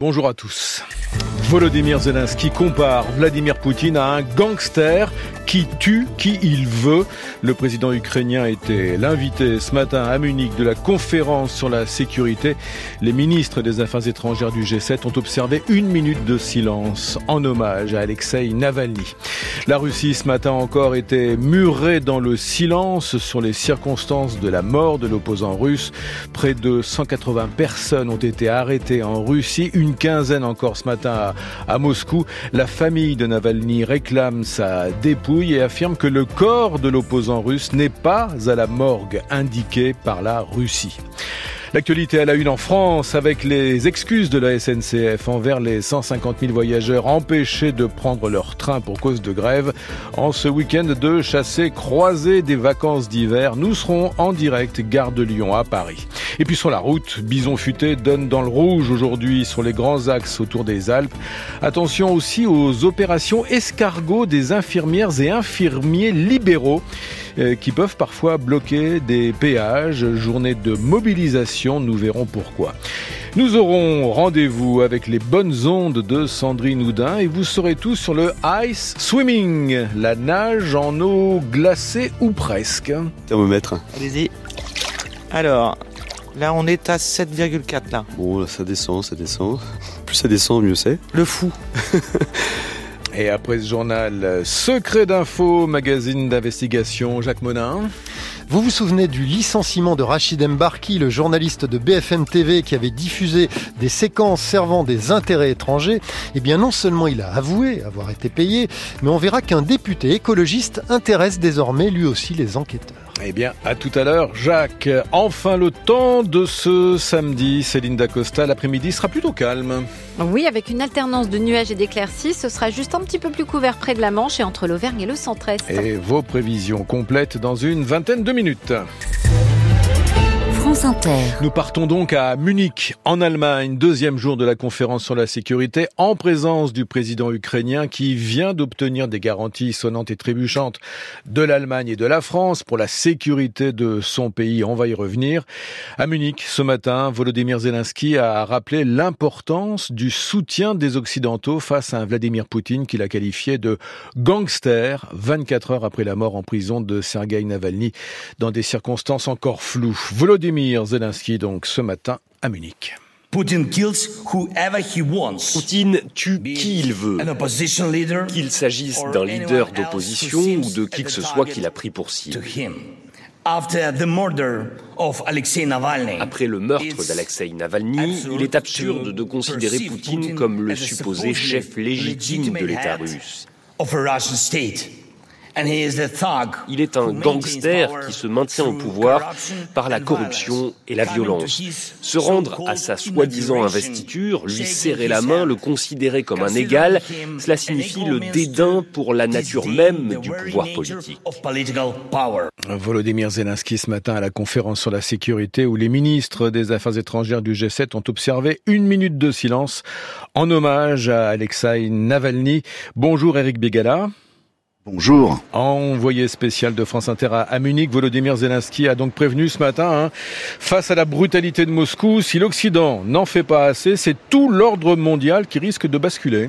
Bonjour à tous. Volodymyr Zelensky compare Vladimir Poutine à un gangster qui tue qui il veut. Le président ukrainien était l'invité ce matin à Munich de la conférence sur la sécurité. Les ministres des Affaires étrangères du G7 ont observé une minute de silence en hommage à Alexei Navalny. La Russie ce matin encore était murée dans le silence sur les circonstances de la mort de l'opposant russe. Près de 180 personnes ont été arrêtées en Russie, une quinzaine encore ce matin à, Moscou. La famille de Navalny réclame sa dépouille et affirme que le corps de l'opposant russe n'est pas à la morgue indiquée par la Russie. L'actualité à la une en France avec les excuses de la SNCF envers les 150 000 voyageurs empêchés de prendre leur train pour cause de grève. En ce week-end de chassé croisé des vacances d'hiver, nous serons en direct gare de Lyon à Paris. Et puis sur la route, Bison Futé donne dans le rouge aujourd'hui sur les grands axes autour des Alpes. Attention aussi aux opérations escargots des infirmières et infirmiers libéraux euh, qui peuvent parfois bloquer des péages. Journée de mobilisation, nous verrons pourquoi. Nous aurons rendez-vous avec les bonnes ondes de Sandrine Houdin et vous saurez tout sur le ice swimming, la nage en eau glacée ou presque. Thermomètre. Allez-y. Alors, là on est à 7,4 là. Bon, là, ça descend, ça descend. Plus ça descend, mieux c'est. Le fou. Et après ce journal, Secret d'info, magazine d'investigation, Jacques Monin. Vous vous souvenez du licenciement de Rachid Mbarki, le journaliste de BFM TV qui avait diffusé des séquences servant des intérêts étrangers? Eh bien non seulement il a avoué avoir été payé, mais on verra qu'un député écologiste intéresse désormais lui aussi les enquêteurs. Eh bien, à tout à l'heure, Jacques. Enfin, le temps de ce samedi, Céline Dacosta, l'après-midi sera plutôt calme. Oui, avec une alternance de nuages et d'éclaircies, ce sera juste un petit peu plus couvert près de la Manche et entre l'Auvergne et le centre-est. Et vos prévisions complètes dans une vingtaine de minutes. Nous partons donc à Munich, en Allemagne, deuxième jour de la conférence sur la sécurité, en présence du président ukrainien qui vient d'obtenir des garanties sonnantes et trébuchantes de l'Allemagne et de la France pour la sécurité de son pays. On va y revenir. À Munich, ce matin, Volodymyr Zelensky a rappelé l'importance du soutien des Occidentaux face à un Vladimir Poutine qu'il a qualifié de gangster 24 heures après la mort en prison de Sergei Navalny dans des circonstances encore floues. Volodymyr Zelensky donc ce matin à Munich. Poutine tue qui il veut, qu'il s'agisse d'un leader d'opposition ou de qui que ce soit qu'il a pris pour cible. Après le meurtre d'Alexei Navalny, il est absurde de considérer Poutine comme le supposé chef légitime de l'État russe. Il est un gangster qui se maintient au pouvoir par la corruption et la violence. Se rendre à sa soi-disant investiture, lui serrer la main, le considérer comme un égal, cela signifie le dédain pour la nature même du pouvoir politique. Volodymyr Zelensky ce matin à la conférence sur la sécurité où les ministres des Affaires étrangères du G7 ont observé une minute de silence en hommage à Alexei Navalny. Bonjour Eric Begala. Bonjour. Envoyé spécial de France Inter à Munich, Volodymyr Zelensky a donc prévenu ce matin, hein, face à la brutalité de Moscou, si l'Occident n'en fait pas assez, c'est tout l'ordre mondial qui risque de basculer.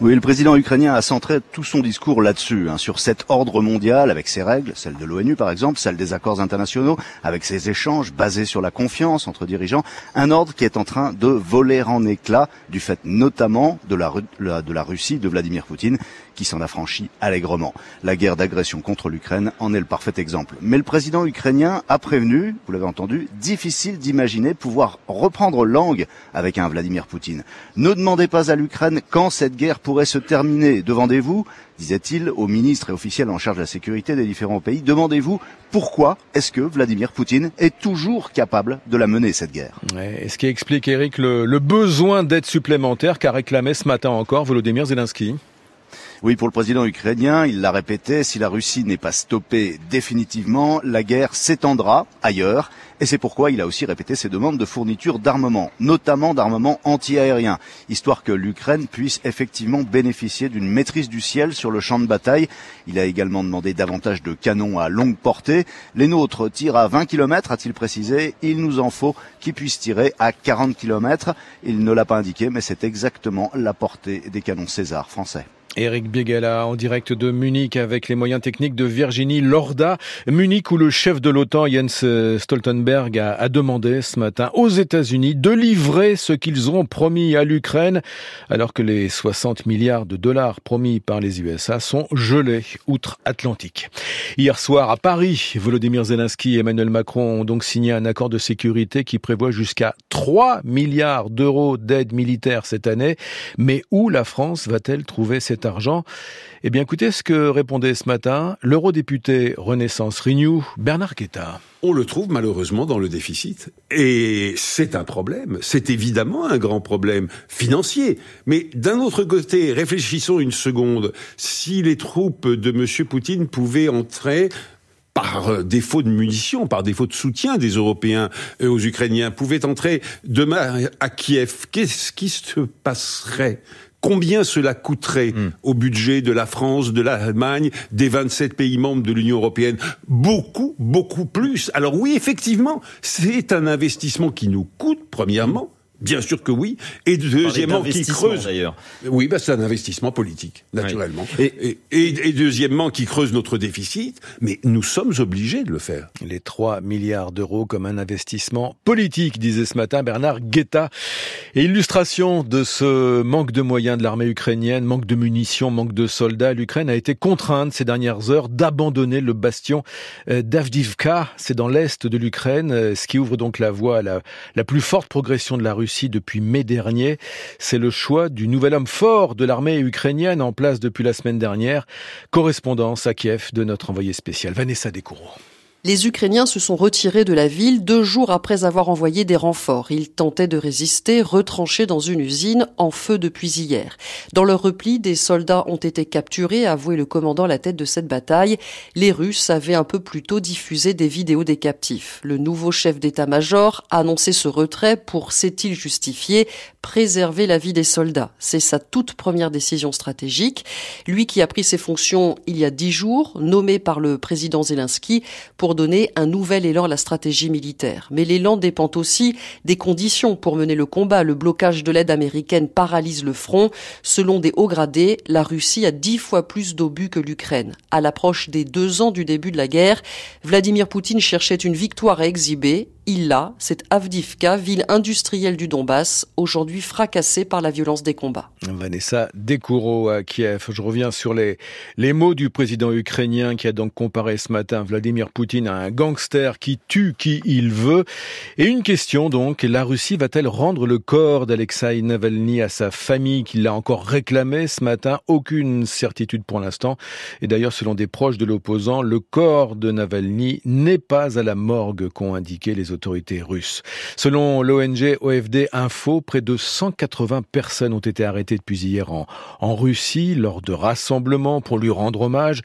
Oui, le président ukrainien a centré tout son discours là-dessus, hein, sur cet ordre mondial avec ses règles, celles de l'ONU par exemple, celles des accords internationaux, avec ses échanges basés sur la confiance entre dirigeants, un ordre qui est en train de voler en éclats du fait notamment de la, de la Russie de Vladimir Poutine qui s'en affranchit allègrement. La guerre d'agression contre l'Ukraine en est le parfait exemple. Mais le président ukrainien a prévenu, vous l'avez entendu, difficile d'imaginer pouvoir reprendre langue avec un Vladimir Poutine. Ne demandez pas à l'Ukraine quand cette guerre pourrait se terminer. Demandez-vous, disait-il aux ministres et officiels en charge de la sécurité des différents pays, demandez-vous pourquoi est-ce que Vladimir Poutine est toujours capable de la mener, cette guerre? Ouais, Ce qui explique, Eric, le, le besoin d'aide supplémentaire qu'a réclamé ce matin encore Volodymyr Zelensky Oui, pour le président ukrainien, il l'a répété, si la Russie n'est pas stoppée définitivement, la guerre s'étendra ailleurs. Et c'est pourquoi il a aussi répété ses demandes de fourniture d'armement, notamment d'armement anti-aérien, histoire que l'Ukraine puisse effectivement bénéficier d'une maîtrise du ciel sur le champ de bataille. Il a également demandé davantage de canons à longue portée. Les nôtres tirent à 20 km, a-t-il précisé. Il nous en faut qui puissent tirer à 40 km. Il ne l'a pas indiqué, mais c'est exactement la portée des canons César français. Eric Biegala en direct de Munich avec les moyens techniques de Virginie Lorda. Munich où le chef de l'OTAN Jens Stoltenberg a, demandé ce matin aux États-Unis de livrer ce qu'ils ont promis à l'Ukraine alors que les 60 milliards de dollars promis par les USA sont gelés outre-Atlantique. Hier soir à Paris, Volodymyr Zelensky et Emmanuel Macron ont donc signé un accord de sécurité qui prévoit jusqu'à 3 milliards d'euros d'aide militaire cette année. Mais où la France va-t-elle trouver cette argent Eh bien, écoutez ce que répondait ce matin l'eurodéputé Renaissance Renew, Bernard Guetta. On le trouve malheureusement dans le déficit. Et c'est un problème. C'est évidemment un grand problème financier. Mais d'un autre côté, réfléchissons une seconde. Si les troupes de M. Poutine pouvaient entrer par défaut de munitions, par défaut de soutien des Européens aux Ukrainiens, pouvaient entrer demain à Kiev, qu'est-ce qui se passerait? Combien cela coûterait mmh. au budget de la France, de l'Allemagne, des 27 pays membres de l'Union européenne? Beaucoup, beaucoup plus. Alors oui, effectivement, c'est un investissement qui nous coûte, premièrement, Bien sûr que oui. Et deuxièmement, qui creuse. Oui, bah, c'est un investissement politique, naturellement. Oui. Et, et, et, deuxièmement, qui creuse notre déficit. Mais nous sommes obligés de le faire. Les 3 milliards d'euros comme un investissement politique, disait ce matin Bernard Guetta. Et illustration de ce manque de moyens de l'armée ukrainienne, manque de munitions, manque de soldats. L'Ukraine a été contrainte ces dernières heures d'abandonner le bastion d'Avdivka. C'est dans l'est de l'Ukraine, ce qui ouvre donc la voie à la, la plus forte progression de la Russie depuis mai dernier. C'est le choix du nouvel homme fort de l'armée ukrainienne en place depuis la semaine dernière. Correspondance à Kiev de notre envoyé spécial Vanessa Descoureaux. Les Ukrainiens se sont retirés de la ville deux jours après avoir envoyé des renforts. Ils tentaient de résister, retranchés dans une usine en feu depuis hier. Dans leur repli, des soldats ont été capturés, a avoué le commandant à la tête de cette bataille. Les Russes avaient un peu plus tôt diffusé des vidéos des captifs. Le nouveau chef d'état-major a annoncé ce retrait pour, s'est-il justifié, préserver la vie des soldats. C'est sa toute première décision stratégique. Lui qui a pris ses fonctions il y a dix jours, nommé par le président Zelensky pour un nouvel élan à la stratégie militaire. Mais l'élan dépend aussi des conditions pour mener le combat. Le blocage de l'aide américaine paralyse le front. Selon des hauts gradés, la Russie a dix fois plus d'obus que l'Ukraine. À l'approche des deux ans du début de la guerre, Vladimir Poutine cherchait une victoire à exhiber il l'a, c'est Avdivka, ville industrielle du Donbass, aujourd'hui fracassée par la violence des combats. Vanessa Dekouro à Kiev. Je reviens sur les, les mots du président ukrainien qui a donc comparé ce matin Vladimir Poutine à un gangster qui tue qui il veut. Et une question donc, la Russie va-t-elle rendre le corps d'Alexei Navalny à sa famille qui l'a encore réclamé ce matin? Aucune certitude pour l'instant. Et d'ailleurs, selon des proches de l'opposant, le corps de Navalny n'est pas à la morgue qu'ont indiqué les autorités russes. Selon l'ONG OFD Info, près de 180 personnes ont été arrêtées depuis hier en, en Russie lors de rassemblements pour lui rendre hommage.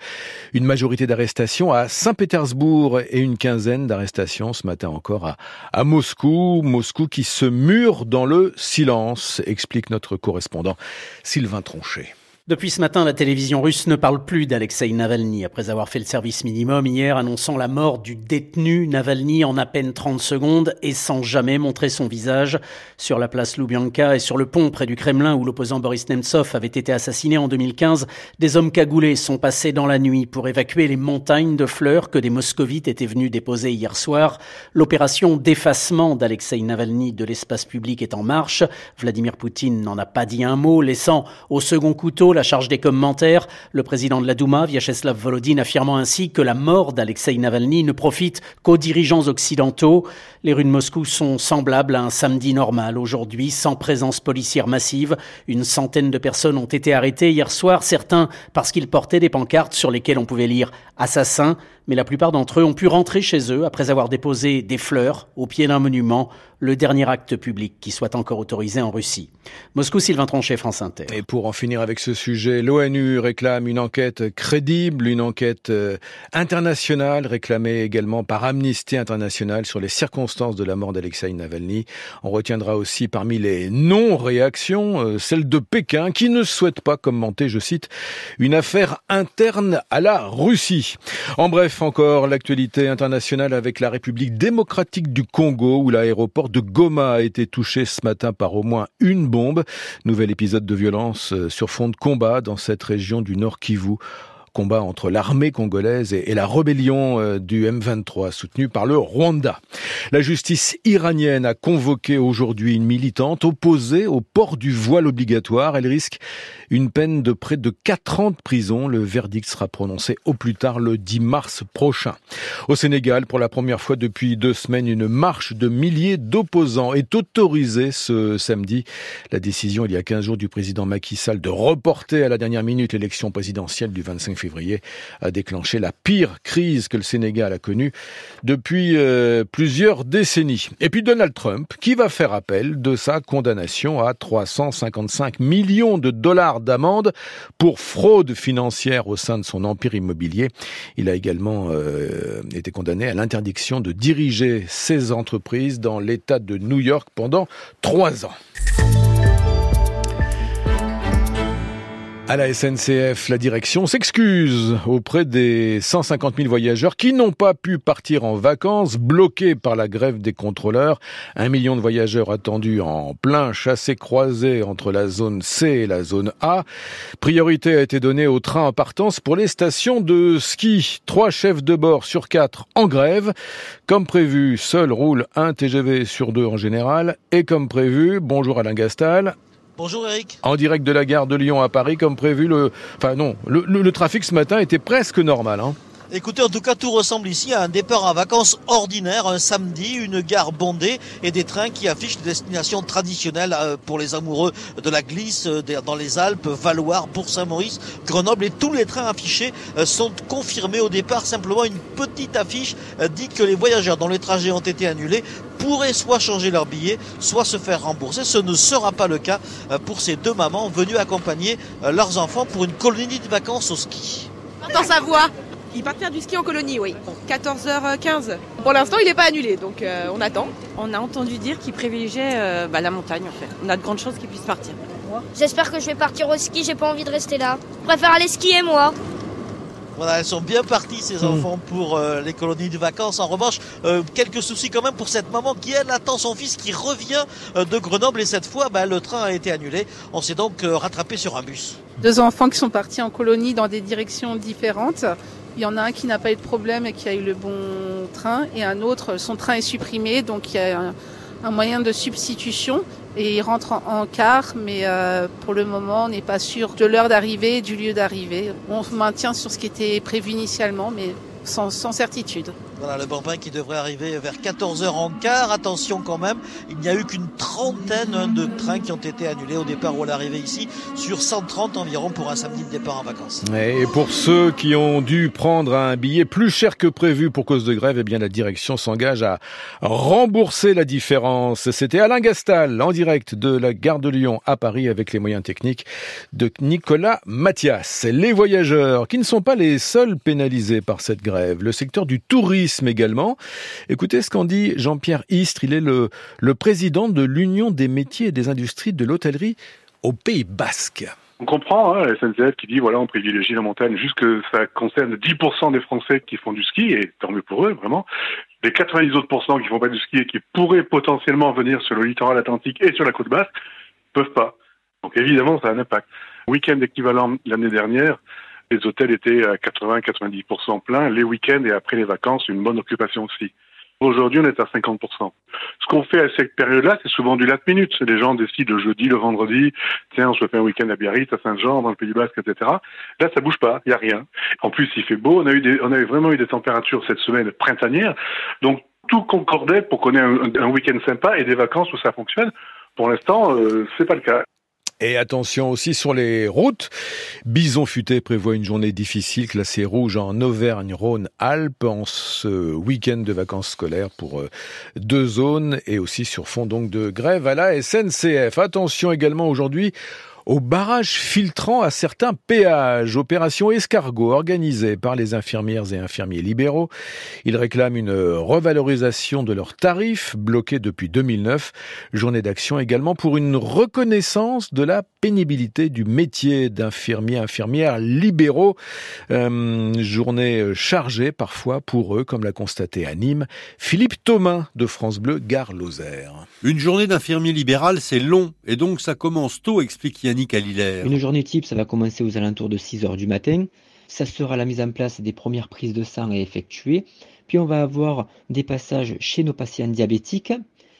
Une majorité d'arrestations à Saint-Pétersbourg et une quinzaine d'arrestations ce matin encore à, à Moscou. Moscou qui se mure dans le silence, explique notre correspondant Sylvain Tronchet. Depuis ce matin, la télévision russe ne parle plus d'Alexei Navalny après avoir fait le service minimum hier annonçant la mort du détenu Navalny en à peine 30 secondes et sans jamais montrer son visage. Sur la place Loubianka et sur le pont près du Kremlin où l'opposant Boris Nemtsov avait été assassiné en 2015, des hommes cagoulés sont passés dans la nuit pour évacuer les montagnes de fleurs que des moscovites étaient venus déposer hier soir. L'opération d'effacement d'Alexei Navalny de l'espace public est en marche. Vladimir Poutine n'en a pas dit un mot, laissant au second couteau la charge des commentaires, le président de la Douma, Vyacheslav Volodine, affirmant ainsi que la mort d'Alexei Navalny ne profite qu'aux dirigeants occidentaux. Les rues de Moscou sont semblables à un samedi normal aujourd'hui, sans présence policière massive. Une centaine de personnes ont été arrêtées hier soir, certains parce qu'ils portaient des pancartes sur lesquelles on pouvait lire assassin, mais la plupart d'entre eux ont pu rentrer chez eux après avoir déposé des fleurs au pied d'un monument, le dernier acte public qui soit encore autorisé en Russie. Moscou, Sylvain Tronchet, France Inter. Et pour en finir avec ce sujet. L'ONU réclame une enquête crédible, une enquête euh, internationale réclamée également par Amnesty International sur les circonstances de la mort d'Alexei Navalny. On retiendra aussi parmi les non-réactions euh, celle de Pékin qui ne souhaite pas commenter, je cite, une affaire interne à la Russie. En bref, encore l'actualité internationale avec la République démocratique du Congo où l'aéroport de Goma a été touché ce matin par au moins une bombe. Nouvel épisode de violence euh, sur fond de combat dans cette région du Nord Kivu combat entre l'armée congolaise et, la rébellion euh, du M23 soutenue par le Rwanda. La justice iranienne a convoqué aujourd'hui une militante opposée au port du voile obligatoire. Elle risque une peine de près de 4 ans de prison. Le verdict sera prononcé au plus tard le 10 mars prochain. Au Sénégal, pour la première fois depuis deux semaines, une marche de milliers d'opposants est autorisée ce samedi. La décision il y a 15 jours du président Macky Sall de reporter à la dernière minute l'élection présidentielle du 25 février février a déclenché la pire crise que le Sénégal a connue depuis euh, plusieurs décennies. Et puis Donald Trump, qui va faire appel de sa condamnation à 355 millions de dollars d'amende pour fraude financière au sein de son empire immobilier. Il a également euh, été condamné à l'interdiction de diriger ses entreprises dans l'État de New York pendant trois ans. À la SNCF, la direction s'excuse auprès des 150 000 voyageurs qui n'ont pas pu partir en vacances, bloqués par la grève des contrôleurs. Un million de voyageurs attendus en plein chassé-croisé entre la zone C et la zone A. Priorité a été donnée aux trains en partance pour les stations de ski. Trois chefs de bord sur quatre en grève. Comme prévu, seul roule un TGV sur deux en général. Et comme prévu, bonjour Alain Gastal, Bonjour Eric. En direct de la gare de Lyon à Paris, comme prévu, le, enfin non, le, trafic ce matin était presque normal. Hein. Écoutez, en tout cas, tout ressemble ici à un départ en vacances ordinaire, un samedi, une gare bondée et des trains qui affichent des destinations traditionnelles euh, pour les amoureux de la glisse euh, dans les Alpes, Valoir, Bourg-Saint-Maurice, Grenoble et tous les trains affichés euh, sont confirmés au départ. Simplement, une petite affiche dit que les voyageurs dont les trajets ont été annulés pourraient soit changer leur billet, soit se faire rembourser. Ce ne sera pas le cas pour ces deux mamans venues accompagner leurs enfants pour une colonie de vacances au ski. Dans sa voix il part faire du ski en colonie, oui. 14h15. Pour l'instant, il n'est pas annulé, donc euh, on attend. On a entendu dire qu'il privilégiait euh, bah, la montagne, en fait. On a de grandes chances qu'il puisse partir. J'espère que je vais partir au ski, j'ai pas envie de rester là. Je préfère aller skier, moi. Voilà, elles sont bien parties, ces hmm. enfants, pour euh, les colonies de vacances. En revanche, quelques soucis quand même pour cette maman qui, elle, attend son fils qui revient de Grenoble. Et cette fois, bah, le train a été annulé. On s'est donc rattrapé sur un bus. Deux enfants qui sont partis en colonie dans des directions différentes. Il y en a un qui n'a pas eu de problème et qui a eu le bon train, et un autre, son train est supprimé, donc il y a un, moyen de substitution, et il rentre en, car, mais euh, pour le moment, on n'est pas sûr de l'heure d'arrivée et du lieu d'arrivée. On maintient sur ce qui était prévu initialement, mais sans certitude. Voilà le Bambin qui devrait arriver vers 14h en quart. Attention quand même, il n'y a eu qu'une trentaine de trains qui ont été annulés au départ ou à l'arrivée ici, sur 130 environ pour un samedi de départ en vacances. Et pour ceux qui ont dû prendre un billet plus cher que prévu pour cause de grève, eh bien la direction s'engage à rembourser la différence. C'était Alain Gastal en direct de la gare de Lyon à Paris avec les moyens techniques de Nicolas Mathias. Les voyageurs qui ne sont pas les seuls pénalisés par cette grève, le secteur du tourisme également. Écoutez ce qu'en dit Jean-Pierre Istre, il est le, président de l'Union des métiers et des industries de l'hôtellerie au Pays Basque. On comprend hein, la SNCF qui dit voilà on privilégie la montagne juste que ça concerne 10% des Français qui font du ski et tant mieux pour eux vraiment. Les 90 autres pourcents qui font pas du ski et qui pourraient potentiellement venir sur le littoral atlantique et sur la côte basse peuvent pas. Donc évidemment ça a un impact. Week-end équivalent l'année dernière, les hôtels étaient à 80-90% pleins, les week-ends et après les vacances, une bonne occupation aussi. Aujourd'hui, on est à 50%. Ce qu'on fait à cette période-là, c'est souvent du last minute. Les gens décident le jeudi, le vendredi, tiens, on se fait un week-end à Biarritz, à Saint-Jean, dans le Pays Basque, etc. Là, ça bouge pas, il y a rien. En plus, il fait beau. On a eu des, on vraiment eu des températures cette semaine printanières. Donc, tout concordait pour qu'on ait un, week-end sympa et des vacances où ça fonctionne. Pour l'instant, euh, c'est pas le cas. Et attention aussi sur les routes. Bison Futé prévoit une journée difficile classée rouge en Auvergne-Rhône-Alpes en ce week-end de vacances scolaires pour euh, deux zones et aussi sur fond donc de grève à la SNCF. Attention également aujourd'hui au barrage filtrant à certains péages. Opération escargot organisée par les infirmières et infirmiers libéraux. Ils réclament une revalorisation de leurs tarifs bloqués depuis 2009. Journée d'action également pour une reconnaissance de la pénibilité du métier d'infirmier, infirmière libéraux. Euh, journée chargée parfois pour eux, comme l'a constaté à Nîmes Philippe Thomas de France Bleu, Gare Lozère. Une journée d'infirmier libéral, c'est long, et donc ça commence tôt, explique Yannick Une journée type, ça va commencer aux alentours de 6 heures du matin. Ça sera la mise en place des premières prises de sang à effectuer. Puis on va avoir des passages chez nos patients diabétiques.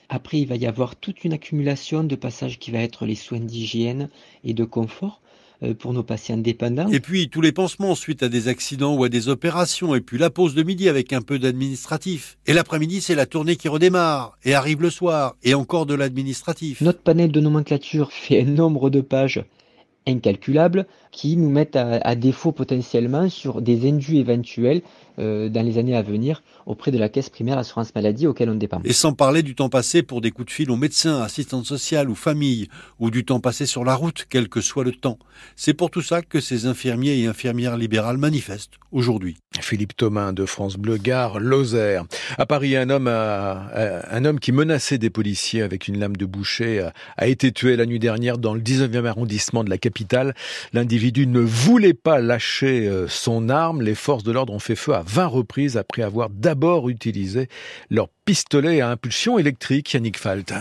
Après, il va y avoir toute une accumulation de passages qui va être les soins d'hygiène et de confort pour nos patients dépendants. Et puis tous les pansements suite à des accidents ou à des opérations, et puis la pause de midi avec un peu d'administratif. Et l'après-midi, c'est la tournée qui redémarre, et arrive le soir, et encore de l'administratif. Notre panel de nomenclature fait un nombre de pages incalculable qui nous mettent à, défaut potentiellement sur des indus éventuels euh, dans les années à venir auprès de la caisse primaire assurance maladie auquel on dépend. Et sans parler du temps passé pour des coups de fil aux médecins, assistantes sociales ou familles, ou du temps passé sur la route, quel que soit le temps. C'est pour tout ça que ces infirmiers et infirmières libérales manifestent aujourd'hui. Philippe Thomas de France Bleu Gare, Lozère. À Paris, un homme, un homme qui menaçait des policiers avec une lame de boucher a, été tué la nuit dernière dans le 19e arrondissement de la capitale. L'individu ne voulait pas lâcher euh, son arme. Les forces de l'ordre ont fait feu à 20 reprises après avoir d'abord utilisé leur pistolet à impulsion électrique. Yannick Falt.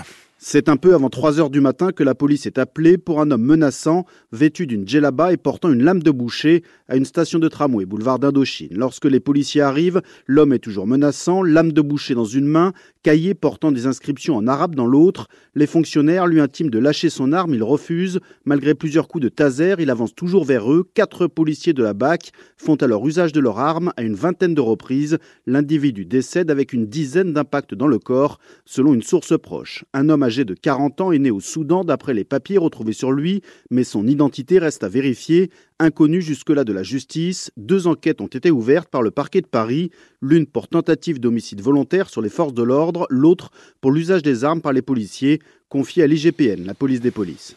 C'est un peu avant 3 heures du matin que la police est appelée pour un homme menaçant, vêtu d'une djellaba et portant une lame de boucher à une station de tramway, boulevard d'Indochine. Lorsque les policiers arrivent, l'homme est toujours menaçant, lame de boucher dans une main, cahier portant des inscriptions en arabe dans l'autre. Les fonctionnaires lui intiment de lâcher son arme, il refuse. Malgré plusieurs coups de taser, il avance toujours vers eux. Quatre policiers de la BAC font alors usage de leur arme à une vingtaine de reprises. L'individu décède avec une dizaine d'impacts dans le corps, selon une source proche. Âgé de 40 ans est né au Soudan d'après les papiers retrouvés sur lui, mais son identité reste à vérifier. Inconnu jusque-là de la justice, deux enquêtes ont été ouvertes par le parquet de Paris, l'une pour tentative d'homicide volontaire sur les forces de l'ordre, l'autre pour l'usage des armes par les policiers, confiée à l'IGPN, la police des polices.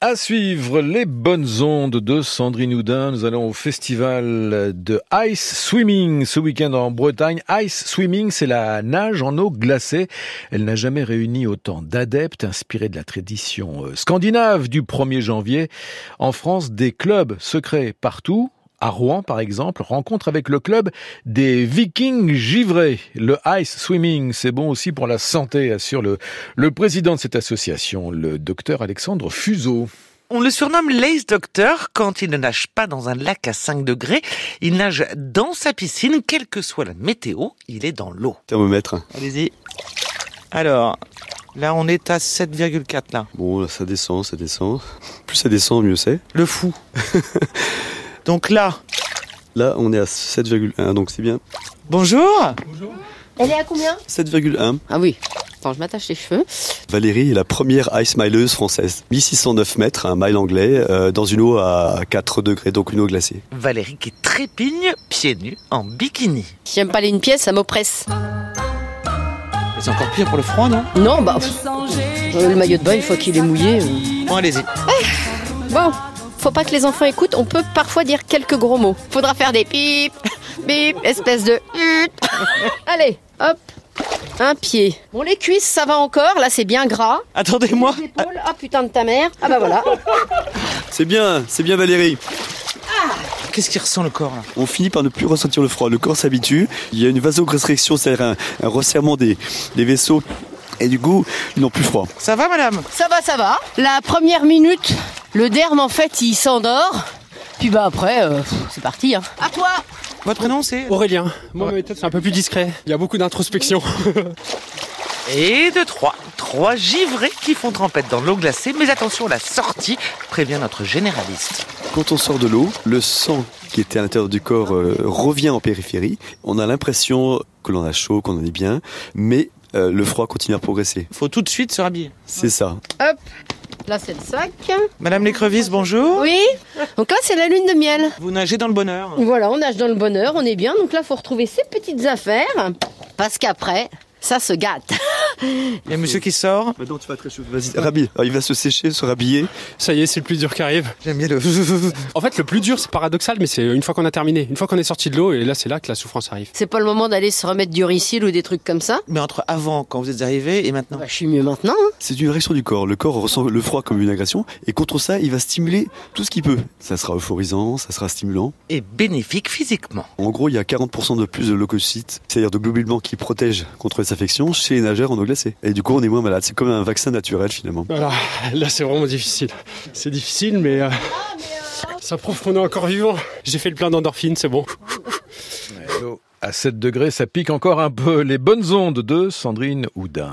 À suivre les bonnes ondes de Sandrine Houdin. Nous allons au festival de Ice Swimming ce week-end en Bretagne. Ice Swimming, c'est la nage en eau glacée. Elle n'a jamais réuni autant d'adeptes inspirés de la tradition euh, scandinave du 1er janvier. En France, des clubs secrets partout à Rouen, par exemple, rencontre avec le club des Vikings givrés. Le ice swimming, c'est bon aussi pour la santé, assure le, le président de cette association, le docteur Alexandre Fuseau. On le surnomme l'Ace Doctor quand il ne nage pas dans un lac à 5 degrés. Il nage dans sa piscine, quelle que soit la météo, il est dans l'eau. Thermomètre. Allez-y. Alors, là on est à 7,4 là. Bon, ça descend, ça descend. Plus ça descend, mieux c'est. Le fou. Donc là Là, on est à 7,1, donc c'est bien. Bonjour Bonjour. Elle est à combien? 7,1. Ah oui. Attends, je m'attache les cheveux. Valérie est la première ice mileuse française. 1609 mètres, un mile anglais, euh, dans une eau à 4 degrés, donc une eau glacée. Valérie qui trépigne, pieds nus, en bikini. J'aime pas les une pièce, ça m'oppresse. C'est encore pire pour le froid, non? Non, bah. le maillot de bain, une fois qu'il est mouillé. Euh. Bon, allez-y. Ah, bon, faut pas que les enfants écoutent, on peut parfois dire quelques gros mots. Faudra faire des pip, bip, espèce de... Allez, hop, un pied. Bon, les cuisses, ça va encore, là c'est bien gras. Attendez-moi. ah putain de ta mère. Ah bah voilà. C'est bien, c'est bien Valérie. Ah. Qu'est-ce qui ressent le corps là? On finit par ne plus ressentir le froid. Le corps s'habitue. Il y a une vasoconstriction, c'est-à-dire un, resserrement des, des vaisseaux et du coup, ils n'ont plus froid. Ça va, madame? Ça va, ça va. La première minute, le derme, en fait, il s'endort. Puis bah après, euh, c'est parti. Hein. À toi Votre prénom, c'est? Aurélien. Moi, ma méthode, c'est un peu plus discret. Il y a beaucoup d'introspection. Et de trois. Trois givrés qui font trempette dans l'eau glacée. Mais attention, la sortie prévient notre généraliste. Quand on sort de l'eau, le sang qui était à l'intérieur du corps euh, revient en périphérie. On a l'impression que l'on a chaud, qu'on en est bien, mais euh, le froid continue à progresser. Faut tout de suite se rhabiller. C'est ça. Hop, là c'est le sac. Madame l'écrevisse, bonjour. Oui. Donc là c'est la lune de miel. Vous nagez dans le bonheur. Voilà, on nage dans le bonheur, on est bien. Donc là faut retrouver ces petites affaires parce qu'après Ça se gâte. Il y a monsieur qui sort. Maintenant, tu vas très chaud. Vas-y, rhabille. Alors, il va se sécher, se rhabiller. Ça y est, c'est le plus dur qui arrive. J'aime bien le. En fait, le plus dur, c'est paradoxal, mais c'est une fois qu'on a terminé. Une fois qu'on est sorti de l'eau, et là, c'est là que la souffrance arrive. C'est pas le moment d'aller se remettre du ricil ou des trucs comme ça Mais entre avant, quand vous êtes arrivé, et maintenant bah, Je suis mieux maintenant. Hein. C'est une réaction du corps. Le corps ressent le froid comme une agression, et contre ça, il va stimuler tout ce qu'il peut. Ça sera euphorisant, ça sera stimulant. Et bénéfique physiquement. En gros, il y a 40% de plus de leucocytes, c'est-à-dire de globules blancs qui protègent contre chez les nageurs en eau glacée. Et du coup, on est moins malade. C'est comme un vaccin naturel finalement. Voilà, là c'est vraiment difficile. C'est difficile, mais euh, ça prouve qu'on est encore vivant. J'ai fait le plein d'endorphines, c'est bon. À 7 degrés, ça pique encore un peu. Les bonnes ondes de Sandrine Houdin.